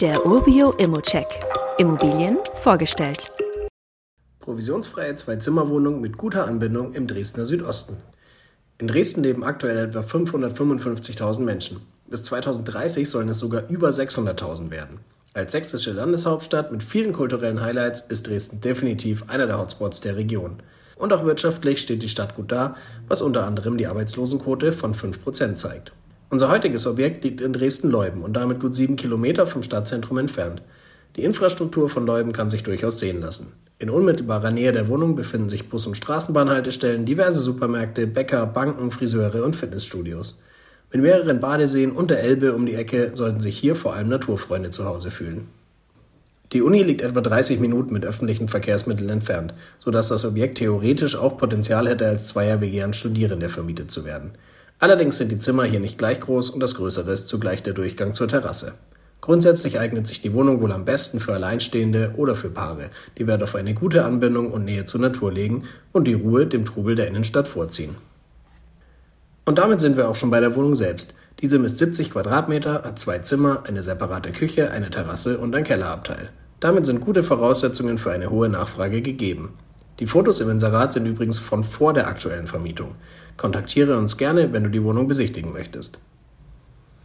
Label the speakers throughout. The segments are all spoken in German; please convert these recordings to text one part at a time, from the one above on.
Speaker 1: Der Urbio Immocheck. Immobilien vorgestellt.
Speaker 2: Provisionsfreie Zwei-Zimmer-Wohnung mit guter Anbindung im Dresdner Südosten. In Dresden leben aktuell etwa 555.000 Menschen. Bis 2030 sollen es sogar über 600.000 werden. Als sächsische Landeshauptstadt mit vielen kulturellen Highlights ist Dresden definitiv einer der Hotspots der Region. Und auch wirtschaftlich steht die Stadt gut da, was unter anderem die Arbeitslosenquote von 5% zeigt. Unser heutiges Objekt liegt in Dresden-Leuben und damit gut sieben Kilometer vom Stadtzentrum entfernt. Die Infrastruktur von Leuben kann sich durchaus sehen lassen. In unmittelbarer Nähe der Wohnung befinden sich Bus- und Straßenbahnhaltestellen, diverse Supermärkte, Bäcker, Banken, Friseure und Fitnessstudios. Mit mehreren Badeseen und der Elbe um die Ecke sollten sich hier vor allem Naturfreunde zu Hause fühlen. Die Uni liegt etwa 30 Minuten mit öffentlichen Verkehrsmitteln entfernt, sodass das Objekt theoretisch auch Potenzial hätte, als Zweier-WG an Studierende vermietet zu werden. Allerdings sind die Zimmer hier nicht gleich groß und das größere ist zugleich der Durchgang zur Terrasse. Grundsätzlich eignet sich die Wohnung wohl am besten für Alleinstehende oder für Paare, die Wert auf eine gute Anbindung und Nähe zur Natur legen und die Ruhe dem Trubel der Innenstadt vorziehen. Und damit sind wir auch schon bei der Wohnung selbst. Diese misst 70 Quadratmeter, hat zwei Zimmer, eine separate Küche, eine Terrasse und ein Kellerabteil. Damit sind gute Voraussetzungen für eine hohe Nachfrage gegeben. Die Fotos im Inserat sind übrigens von vor der aktuellen Vermietung. Kontaktiere uns gerne, wenn du die Wohnung besichtigen möchtest.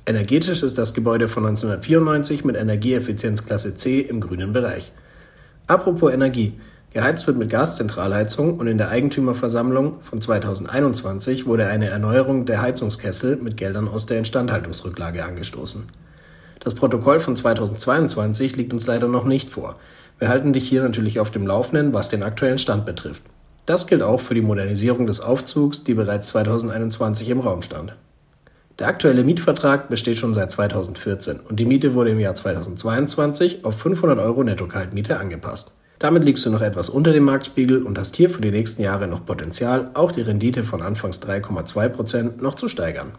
Speaker 2: Energetisch ist das Gebäude von 1994 mit Energieeffizienzklasse C im grünen Bereich. Apropos Energie. Geheizt wird mit Gaszentralheizung und in der Eigentümerversammlung von 2021 wurde eine Erneuerung der Heizungskessel mit Geldern aus der Instandhaltungsrücklage angestoßen. Das Protokoll von 2022 liegt uns leider noch nicht vor. Wir halten dich hier natürlich auf dem Laufenden, was den aktuellen Stand betrifft. Das gilt auch für die Modernisierung des Aufzugs, die bereits 2021 im Raum stand. Der aktuelle Mietvertrag besteht schon seit 2014 und die Miete wurde im Jahr 2022 auf 500 Euro Netto-Kaltmiete angepasst. Damit liegst du noch etwas unter dem Marktspiegel und hast hier für die nächsten Jahre noch Potenzial, auch die Rendite von anfangs 3,2 Prozent noch zu steigern.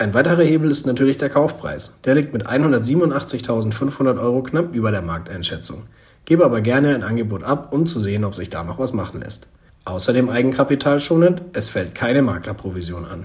Speaker 2: Ein weiterer Hebel ist natürlich der Kaufpreis. Der liegt mit 187.500 Euro knapp über der Markteinschätzung. Gebe aber gerne ein Angebot ab, um zu sehen, ob sich da noch was machen lässt. Außerdem Eigenkapital schonend, es fällt keine Maklerprovision an.